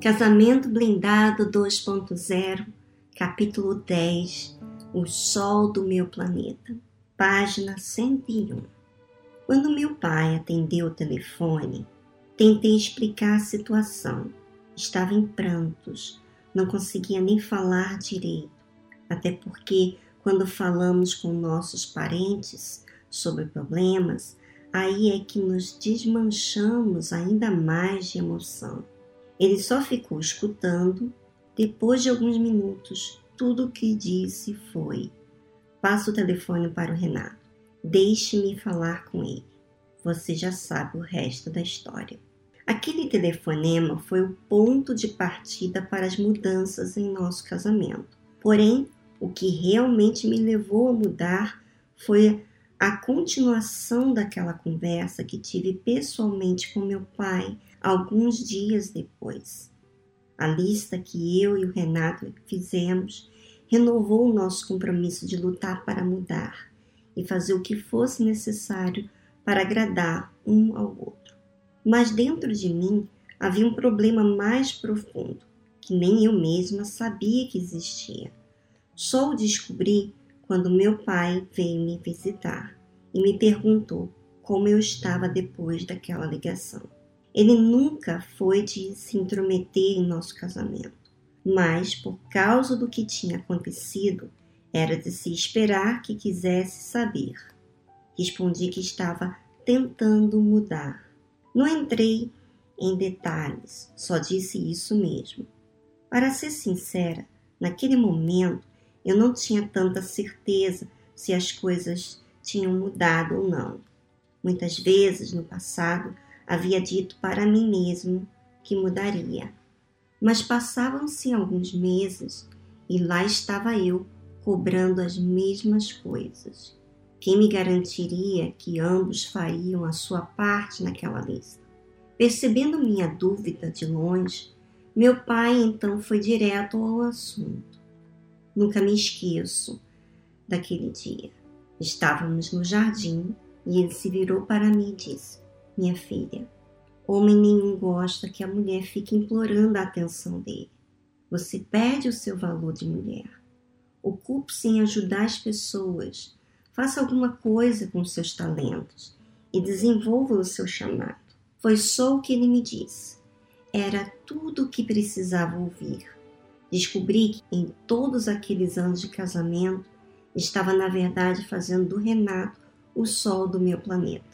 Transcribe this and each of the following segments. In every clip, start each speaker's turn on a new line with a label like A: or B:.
A: Casamento Blindado 2.0, capítulo 10 O Sol do Meu Planeta, página 101. Quando meu pai atendeu o telefone, tentei explicar a situação. Estava em prantos, não conseguia nem falar direito, até porque, quando falamos com nossos parentes sobre problemas, aí é que nos desmanchamos ainda mais de emoção. Ele só ficou escutando. Depois de alguns minutos, tudo o que disse foi: Passa o telefone para o Renato. Deixe-me falar com ele. Você já sabe o resto da história. Aquele telefonema foi o ponto de partida para as mudanças em nosso casamento. Porém, o que realmente me levou a mudar foi a continuação daquela conversa que tive pessoalmente com meu pai alguns dias depois. A lista que eu e o Renato fizemos renovou o nosso compromisso de lutar para mudar e fazer o que fosse necessário para agradar um ao outro. Mas dentro de mim havia um problema mais profundo que nem eu mesma sabia que existia. Só o descobri quando meu pai veio me visitar e me perguntou como eu estava depois daquela ligação. Ele nunca foi de se intrometer em nosso casamento, mas por causa do que tinha acontecido, era de se esperar que quisesse saber. Respondi que estava tentando mudar. Não entrei em detalhes, só disse isso mesmo. Para ser sincera, naquele momento eu não tinha tanta certeza se as coisas tinham mudado ou não. Muitas vezes no passado havia dito para mim mesmo que mudaria. Mas passavam-se alguns meses e lá estava eu cobrando as mesmas coisas. Quem me garantiria que ambos fariam a sua parte naquela lista? Percebendo minha dúvida de longe, meu pai então foi direto ao assunto. Nunca me esqueço daquele dia. Estávamos no jardim e ele se virou para mim e disse: Minha filha, homem nenhum gosta que a mulher fique implorando a atenção dele. Você perde o seu valor de mulher. Ocupe-se em ajudar as pessoas. Faça alguma coisa com seus talentos e desenvolva o seu chamado. Foi só o que ele me disse. Era tudo o que precisava ouvir. Descobri que em todos aqueles anos de casamento estava na verdade fazendo do Renato o sol do meu planeta.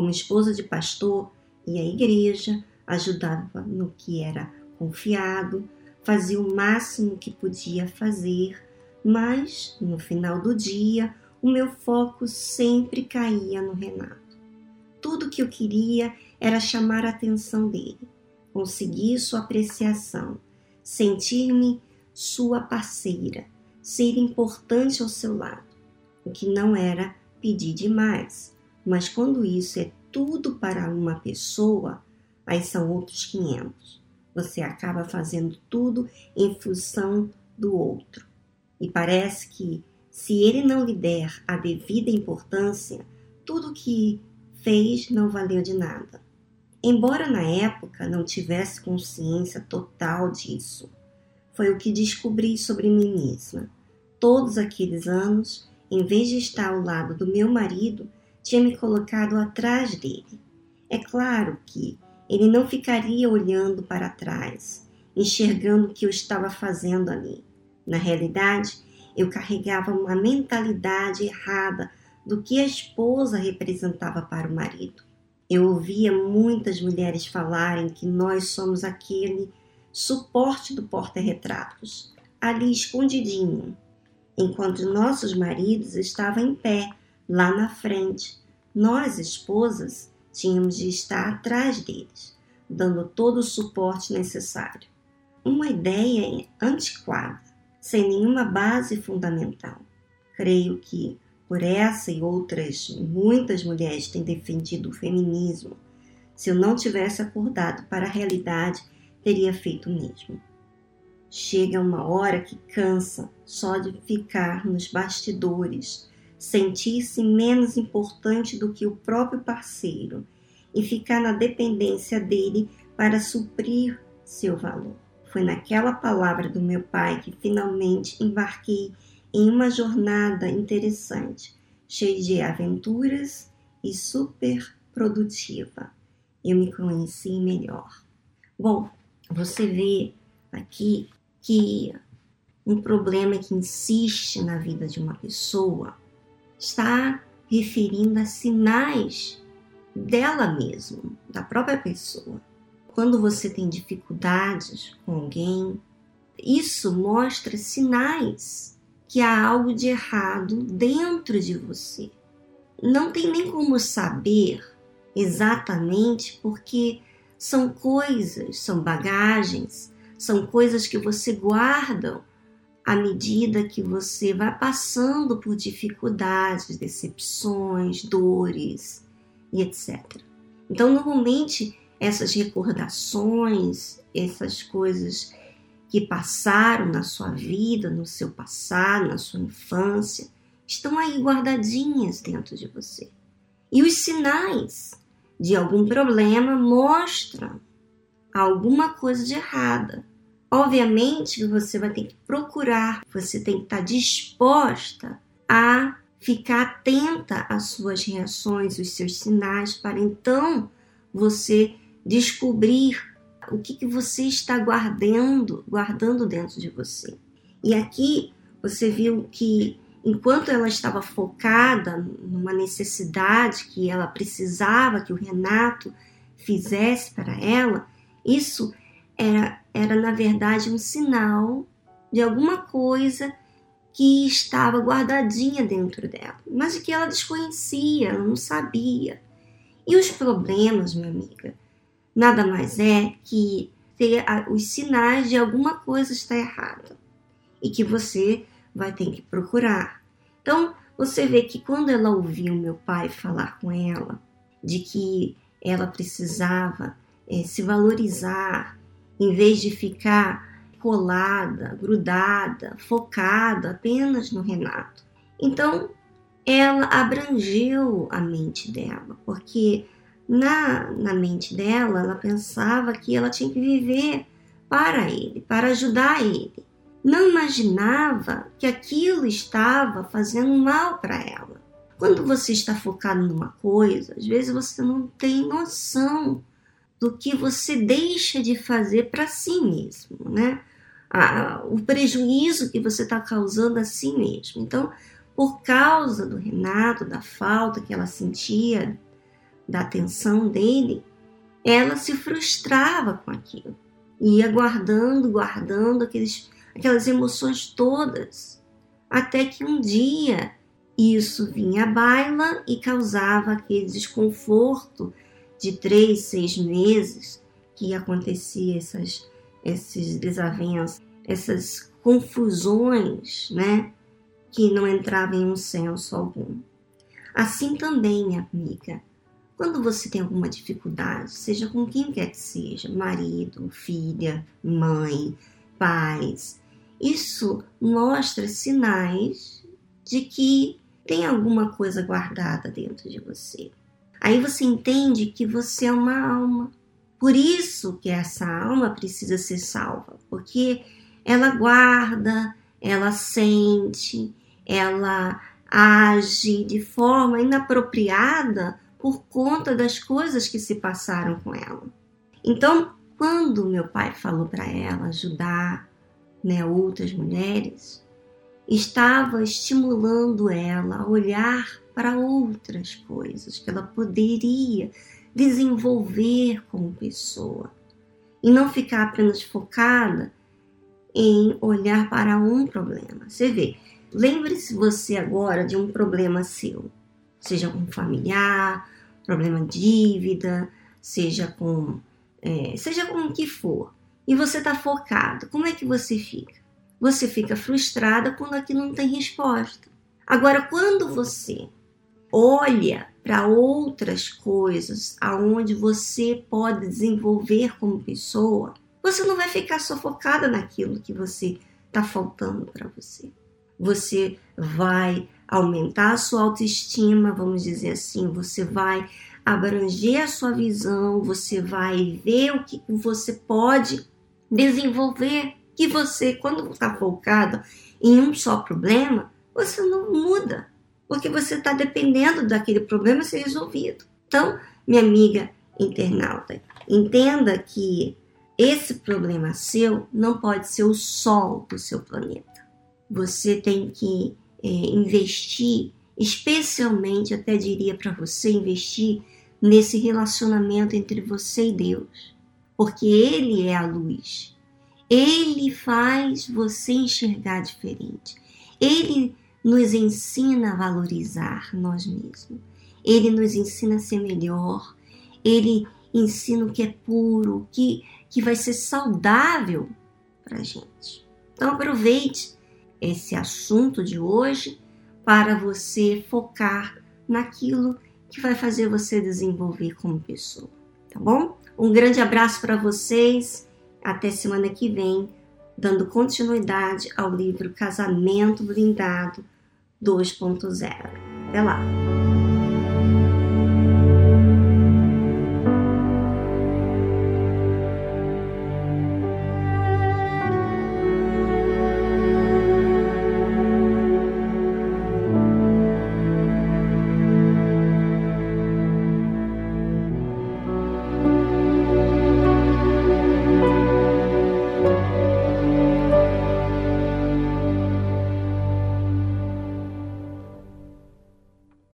A: Como esposa de pastor e a igreja, ajudava no que era confiado, fazia o máximo que podia fazer, mas no final do dia o meu foco sempre caía no Renato. Tudo que eu queria era chamar a atenção dele, conseguir sua apreciação sentir-me sua parceira, ser importante ao seu lado, o que não era pedir demais. Mas quando isso é tudo para uma pessoa, aí são outros 500. Você acaba fazendo tudo em função do outro. E parece que, se ele não lhe der a devida importância, tudo que fez não valeu de nada. Embora na época não tivesse consciência total disso, foi o que descobri sobre mim mesma. Todos aqueles anos, em vez de estar ao lado do meu marido, tinha me colocado atrás dele. É claro que ele não ficaria olhando para trás, enxergando o que eu estava fazendo ali. Na realidade, eu carregava uma mentalidade errada do que a esposa representava para o marido. Eu ouvia muitas mulheres falarem que nós somos aquele suporte do porta-retratos, ali escondidinho, enquanto nossos maridos estavam em pé, lá na frente. Nós, esposas, tínhamos de estar atrás deles, dando todo o suporte necessário. Uma ideia antiquada, sem nenhuma base fundamental. Creio que por essa e outras muitas mulheres têm defendido o feminismo. Se eu não tivesse acordado para a realidade, teria feito o mesmo. Chega uma hora que cansa só de ficar nos bastidores, sentir-se menos importante do que o próprio parceiro e ficar na dependência dele para suprir seu valor. foi naquela palavra do meu pai que finalmente embarquei em uma jornada interessante, cheia de aventuras e super produtiva. Eu me conheci melhor. Bom, você vê aqui que um problema que insiste na vida de uma pessoa está referindo a sinais dela mesma, da própria pessoa. Quando você tem dificuldades com alguém, isso mostra sinais que há algo de errado dentro de você. Não tem nem como saber exatamente porque são coisas, são bagagens, são coisas que você guarda à medida que você vai passando por dificuldades, decepções, dores e etc. Então, normalmente, essas recordações, essas coisas que passaram na sua vida, no seu passado, na sua infância, estão aí guardadinhas dentro de você. E os sinais de algum problema mostram alguma coisa de errada. Obviamente você vai ter que procurar, você tem que estar disposta a ficar atenta às suas reações, os seus sinais, para então você descobrir o que, que você está guardando, guardando dentro de você. E aqui você viu que enquanto ela estava focada numa necessidade que ela precisava que o Renato fizesse para ela, isso era, era na verdade um sinal de alguma coisa que estava guardadinha dentro dela, mas que ela desconhecia, ela não sabia. E os problemas, minha amiga, nada mais é que ter os sinais de alguma coisa está errada e que você vai ter que procurar. Então, você vê que quando ela ouviu meu pai falar com ela de que ela precisava é, se valorizar, em vez de ficar colada, grudada, focada apenas no Renato. Então, ela abrangeu a mente dela, porque na, na mente dela, ela pensava que ela tinha que viver para ele, para ajudar ele não imaginava que aquilo estava fazendo mal para ela. Quando você está focado numa coisa, às vezes você não tem noção do que você deixa de fazer para si mesmo, né? Ah, o prejuízo que você está causando a si mesmo. Então, por causa do Renato, da falta que ela sentia da atenção dele, ela se frustrava com aquilo. Ia guardando, guardando aqueles aquelas emoções todas, até que um dia isso vinha à baila e causava aquele desconforto de três, seis meses que acontecia essas, esses desavenças, essas confusões, né? Que não entravam em um senso algum. Assim também, minha amiga, quando você tem alguma dificuldade, seja com quem quer que seja, marido, filha, mãe, pais, isso mostra sinais de que tem alguma coisa guardada dentro de você. Aí você entende que você é uma alma. Por isso que essa alma precisa ser salva, porque ela guarda, ela sente, ela age de forma inapropriada por conta das coisas que se passaram com ela. Então, quando meu pai falou para ela ajudar né, outras mulheres, estava estimulando ela a olhar para outras coisas que ela poderia desenvolver como pessoa e não ficar apenas focada em olhar para um problema. Você vê, lembre-se você agora de um problema seu, seja com familiar, problema de dívida, seja com é, seja com o que for e você está focado, como é que você fica? Você fica frustrada quando aquilo não tem resposta. Agora, quando você olha para outras coisas aonde você pode desenvolver como pessoa, você não vai ficar só focada naquilo que você está faltando para você. Você vai aumentar a sua autoestima, vamos dizer assim, você vai abranger a sua visão, você vai ver o que você pode desenvolver que você, quando está focado em um só problema, você não muda, porque você está dependendo daquele problema ser resolvido. Então, minha amiga internauta, entenda que esse problema seu não pode ser o sol do seu planeta. Você tem que é, investir, especialmente, até diria para você investir nesse relacionamento entre você e Deus, porque Ele é a luz. Ele faz você enxergar diferente. Ele nos ensina a valorizar nós mesmos. Ele nos ensina a ser melhor. Ele ensina o que é puro, que, que vai ser saudável para a gente. Então aproveite esse assunto de hoje para você focar naquilo que vai fazer você desenvolver como pessoa, tá bom? Um grande abraço para vocês. Até semana que vem, dando continuidade ao livro Casamento Blindado 2.0. Até lá!